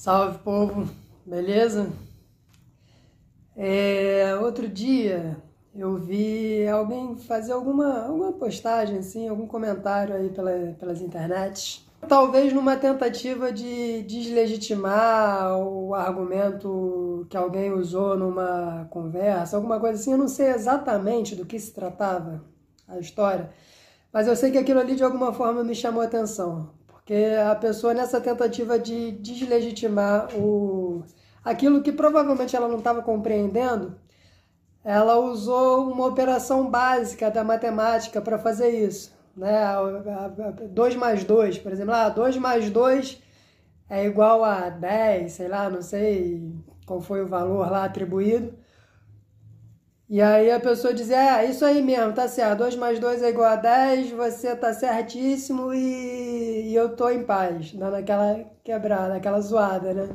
Salve povo, beleza? É, outro dia eu vi alguém fazer alguma, alguma postagem, assim, algum comentário aí pela, pelas internets. Talvez numa tentativa de deslegitimar o argumento que alguém usou numa conversa, alguma coisa assim. Eu não sei exatamente do que se tratava a história, mas eu sei que aquilo ali de alguma forma me chamou a atenção. Porque a pessoa, nessa tentativa de deslegitimar o, aquilo que provavelmente ela não estava compreendendo, ela usou uma operação básica da matemática para fazer isso. Né? 2 mais 2, por exemplo. Ah, 2 mais 2 é igual a 10, sei lá, não sei qual foi o valor lá atribuído. E aí a pessoa diz, é, isso aí mesmo, tá certo, 2 mais 2 é igual a 10, você tá certíssimo e, e eu tô em paz, dando aquela quebrada, aquela zoada, né?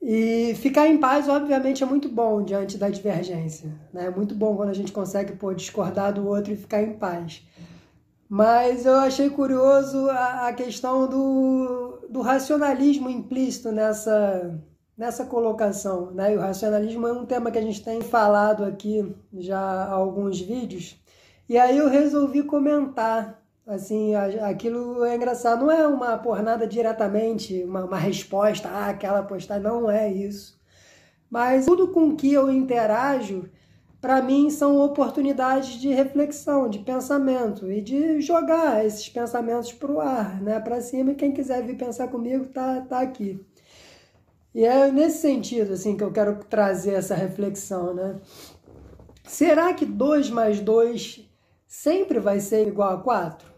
E ficar em paz, obviamente, é muito bom diante da divergência, né? É muito bom quando a gente consegue, pô, discordar do outro e ficar em paz. Mas eu achei curioso a, a questão do, do racionalismo implícito nessa nessa colocação. Né? E o racionalismo é um tema que a gente tem falado aqui já há alguns vídeos. E aí eu resolvi comentar. Assim, aquilo é engraçado. Não é uma por nada diretamente, uma, uma resposta, ah, aquela postagem. Não é isso. Mas tudo com que eu interajo, para mim, são oportunidades de reflexão, de pensamento e de jogar esses pensamentos para o ar, né? para cima. E quem quiser vir pensar comigo, tá, tá aqui. E é nesse sentido assim que eu quero trazer essa reflexão, né? Será que 2 mais 2 sempre vai ser igual a 4?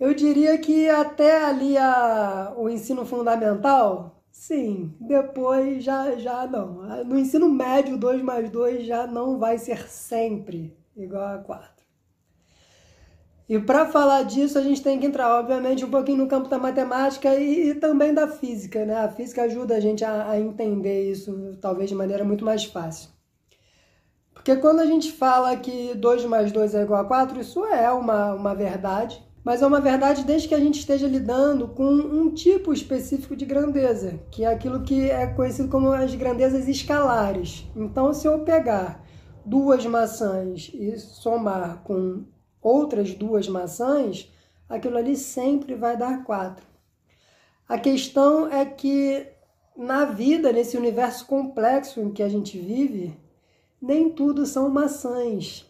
Eu diria que até ali a, o ensino fundamental, sim. Depois já, já não. No ensino médio, 2 mais 2 já não vai ser sempre igual a 4. E para falar disso, a gente tem que entrar, obviamente, um pouquinho no campo da matemática e, e também da física. Né? A física ajuda a gente a, a entender isso, talvez de maneira muito mais fácil. Porque quando a gente fala que 2 mais 2 é igual a 4, isso é uma, uma verdade, mas é uma verdade desde que a gente esteja lidando com um tipo específico de grandeza, que é aquilo que é conhecido como as grandezas escalares. Então, se eu pegar duas maçãs e somar com outras duas maçãs, aquilo ali sempre vai dar quatro. A questão é que na vida, nesse universo complexo em que a gente vive, nem tudo são maçãs.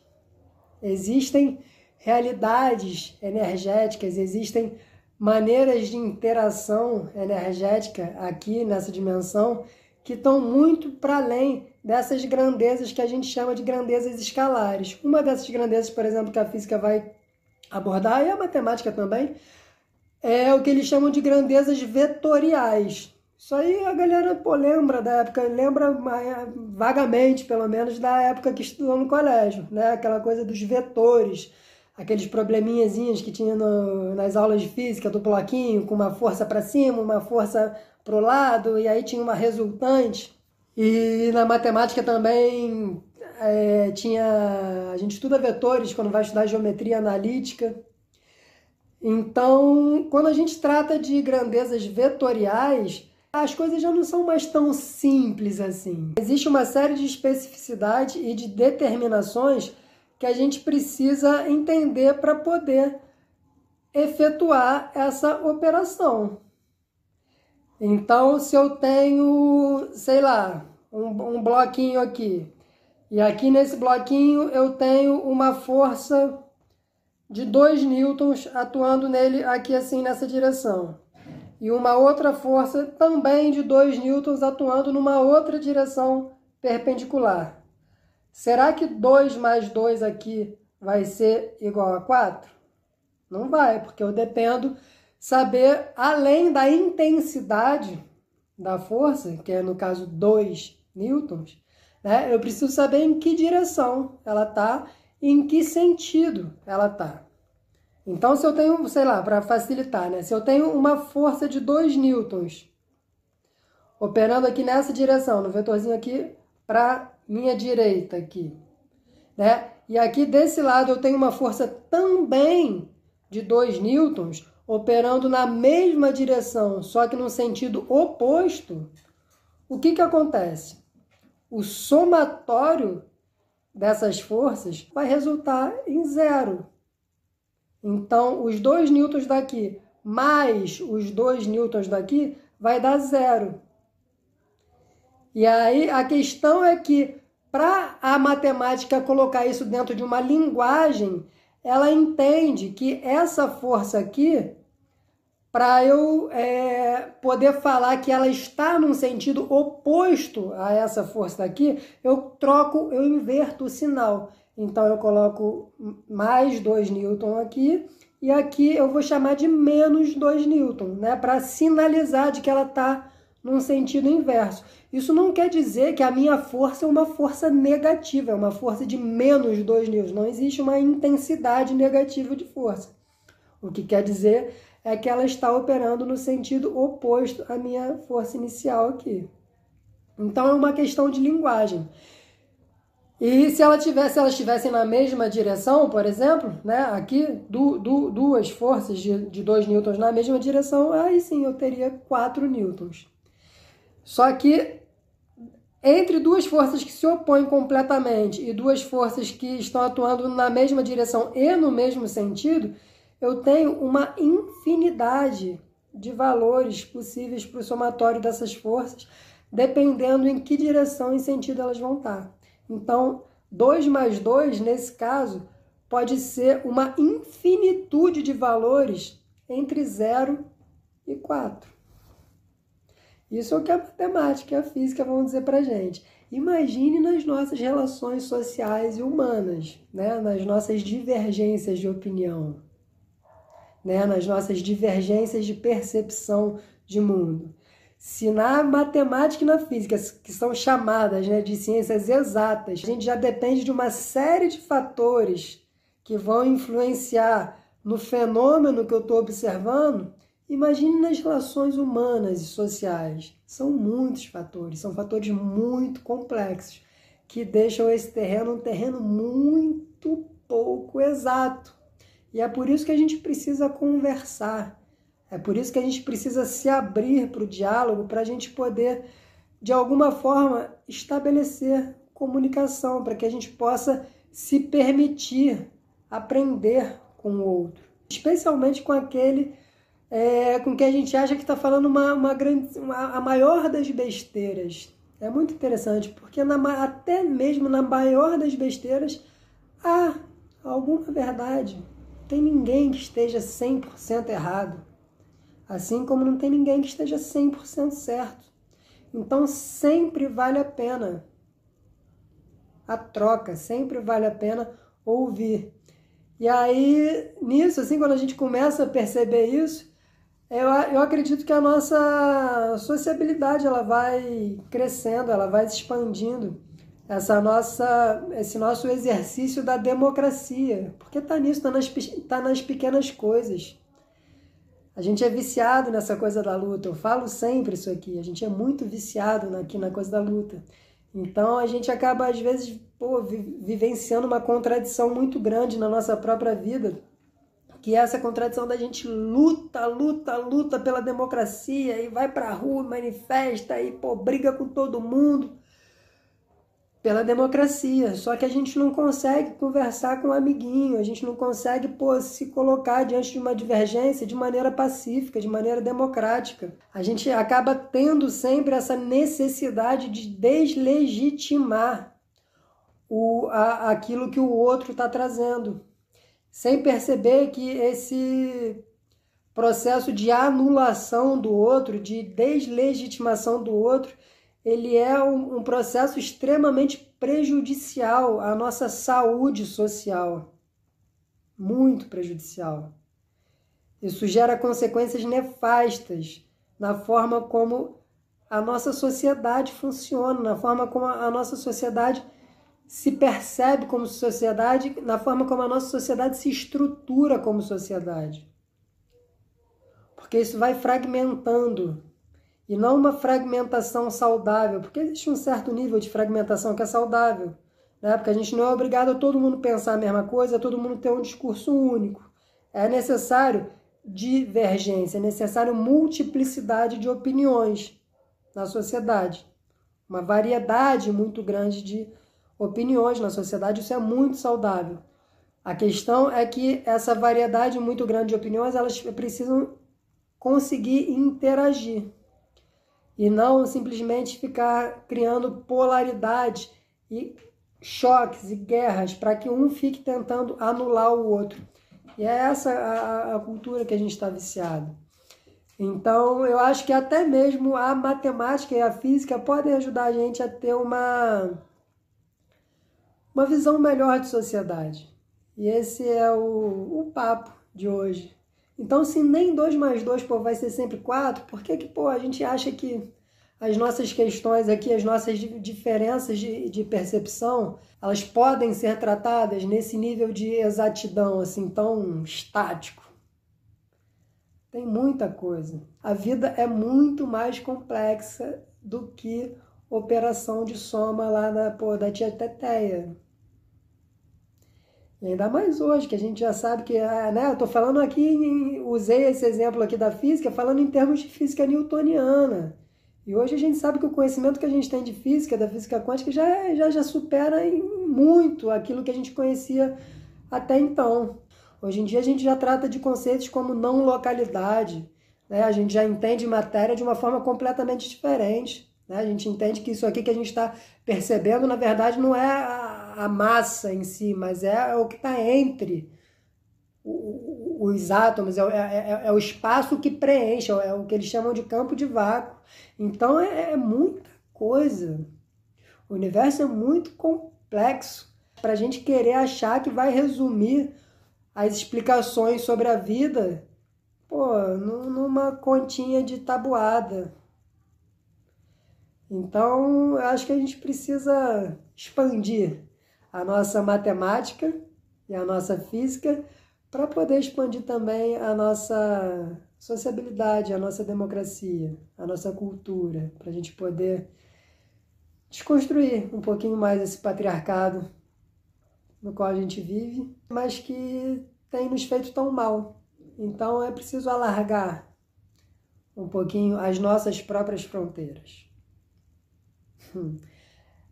Existem realidades energéticas, existem maneiras de interação energética aqui nessa dimensão que estão muito para além dessas grandezas que a gente chama de grandezas escalares. Uma dessas grandezas, por exemplo, que a física vai abordar, e a matemática também, é o que eles chamam de grandezas vetoriais. Isso aí a galera pô, lembra da época, lembra vagamente, pelo menos, da época que estudou no colégio, né? Aquela coisa dos vetores, aqueles probleminhazinhos que tinha no, nas aulas de física do bloquinho, com uma força para cima, uma força para o lado, e aí tinha uma resultante. E na matemática também é, tinha. A gente estuda vetores quando vai estudar geometria analítica. Então, quando a gente trata de grandezas vetoriais, as coisas já não são mais tão simples assim. Existe uma série de especificidades e de determinações que a gente precisa entender para poder efetuar essa operação. Então, se eu tenho, sei lá, um, um bloquinho aqui, e aqui nesse bloquinho eu tenho uma força de 2 newtons atuando nele aqui assim nessa direção. E uma outra força também de 2 newtons atuando numa outra direção perpendicular. Será que 2 mais 2 aqui vai ser igual a 4? Não vai, porque eu dependo saber, além da intensidade da força, que é no caso 2 newtons, né, eu preciso saber em que direção ela e em que sentido ela está. Então, se eu tenho, sei lá, para facilitar, né, se eu tenho uma força de 2 newtons operando aqui nessa direção, no vetorzinho aqui para minha direita aqui, né? E aqui desse lado eu tenho uma força também de 2 newtons, operando na mesma direção, só que no sentido oposto, o que, que acontece? O somatório dessas forças vai resultar em zero. Então, os dois newtons daqui mais os dois newtons daqui vai dar zero. E aí a questão é que para a matemática colocar isso dentro de uma linguagem, ela entende que essa força aqui para eu é, poder falar que ela está num sentido oposto a essa força daqui, eu troco, eu inverto o sinal. Então eu coloco mais 2 newton aqui e aqui eu vou chamar de menos 2 newton, né, para sinalizar de que ela está num sentido inverso. Isso não quer dizer que a minha força é uma força negativa, é uma força de menos 2 newtons. Não existe uma intensidade negativa de força. O que quer dizer é que ela está operando no sentido oposto à minha força inicial aqui. Então é uma questão de linguagem. E se ela tivesse, elas estivessem na mesma direção, por exemplo, né, aqui du, du, duas forças de, de 2 newtons na mesma direção, aí sim eu teria 4 newtons. Só que entre duas forças que se opõem completamente e duas forças que estão atuando na mesma direção e no mesmo sentido, eu tenho uma infinidade de valores possíveis para o somatório dessas forças, dependendo em que direção e sentido elas vão estar. Então, 2 mais 2, nesse caso, pode ser uma infinitude de valores entre 0 e 4. Isso é o que a matemática e a física vão dizer para gente. Imagine nas nossas relações sociais e humanas, né? nas nossas divergências de opinião né, nas nossas divergências de percepção de mundo. Se na matemática e na física, que são chamadas né, de ciências exatas, a gente já depende de uma série de fatores que vão influenciar no fenômeno que eu estou observando, imagine nas relações humanas e sociais. São muitos fatores, são fatores muito complexos que deixam esse terreno um terreno muito pouco exato. E é por isso que a gente precisa conversar. É por isso que a gente precisa se abrir para o diálogo, para a gente poder, de alguma forma, estabelecer comunicação, para que a gente possa se permitir aprender com o outro, especialmente com aquele é, com que a gente acha que está falando uma, uma grande, uma, a maior das besteiras. É muito interessante, porque na, até mesmo na maior das besteiras há alguma verdade tem ninguém que esteja 100% errado, assim como não tem ninguém que esteja 100% certo. Então sempre vale a pena a troca, sempre vale a pena ouvir. E aí, nisso, assim, quando a gente começa a perceber isso, eu, eu acredito que a nossa sociabilidade ela vai crescendo, ela vai se expandindo essa nossa, esse nosso exercício da democracia, porque está nisso, está nas, tá nas pequenas coisas. A gente é viciado nessa coisa da luta. Eu falo sempre isso aqui. A gente é muito viciado aqui na coisa da luta. Então a gente acaba, às vezes, pô, vivenciando uma contradição muito grande na nossa própria vida, que é essa contradição da gente luta, luta, luta pela democracia e vai pra rua, manifesta e pô, briga com todo mundo pela democracia. Só que a gente não consegue conversar com um amiguinho, a gente não consegue pô, se colocar diante de uma divergência de maneira pacífica, de maneira democrática. A gente acaba tendo sempre essa necessidade de deslegitimar o, a, aquilo que o outro está trazendo, sem perceber que esse processo de anulação do outro, de deslegitimação do outro, ele é um, um processo extremamente prejudicial à nossa saúde social. Muito prejudicial. Isso gera consequências nefastas na forma como a nossa sociedade funciona, na forma como a nossa sociedade se percebe como sociedade, na forma como a nossa sociedade se estrutura como sociedade. Porque isso vai fragmentando e não uma fragmentação saudável, porque existe um certo nível de fragmentação que é saudável, né? porque a gente não é obrigado a todo mundo pensar a mesma coisa, a todo mundo ter um discurso único. É necessário divergência, é necessário multiplicidade de opiniões na sociedade. Uma variedade muito grande de opiniões na sociedade, isso é muito saudável. A questão é que essa variedade muito grande de opiniões, elas precisam conseguir interagir e não simplesmente ficar criando polaridade e choques e guerras para que um fique tentando anular o outro. E é essa a, a cultura que a gente está viciado. Então, eu acho que até mesmo a matemática e a física podem ajudar a gente a ter uma, uma visão melhor de sociedade. E esse é o, o papo de hoje. Então, se nem 2 mais 2 pô, vai ser sempre 4, por que, que pô, a gente acha que as nossas questões aqui, as nossas diferenças de, de percepção, elas podem ser tratadas nesse nível de exatidão assim tão estático. Tem muita coisa. A vida é muito mais complexa do que operação de soma lá da, pô, da tia Teteia. Ainda mais hoje, que a gente já sabe que, ah, né, eu estou falando aqui, usei esse exemplo aqui da física, falando em termos de física newtoniana. E hoje a gente sabe que o conhecimento que a gente tem de física, da física quântica, já, já, já supera muito aquilo que a gente conhecia até então. Hoje em dia a gente já trata de conceitos como não localidade, né? a gente já entende matéria de uma forma completamente diferente. Né? A gente entende que isso aqui que a gente está percebendo, na verdade, não é a massa em si, mas é o que está entre os átomos, é, é, é, é, o espaço que preenche, é o que eles chamam de campo de vácuo. Então é, é muita coisa. O universo é muito complexo para a gente querer achar que vai resumir as explicações sobre a vida pô, numa continha de tabuada. Então, eu acho que a gente precisa expandir a nossa matemática e a nossa física para poder expandir também a nossa sociabilidade, a nossa democracia, a nossa cultura, para a gente poder desconstruir um pouquinho mais esse patriarcado no qual a gente vive, mas que tem nos feito tão mal. Então é preciso alargar um pouquinho as nossas próprias fronteiras.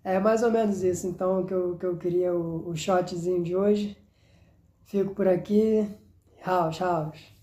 É mais ou menos isso, então, que eu, que eu queria o, o shotzinho de hoje. Fico por aqui. House, house.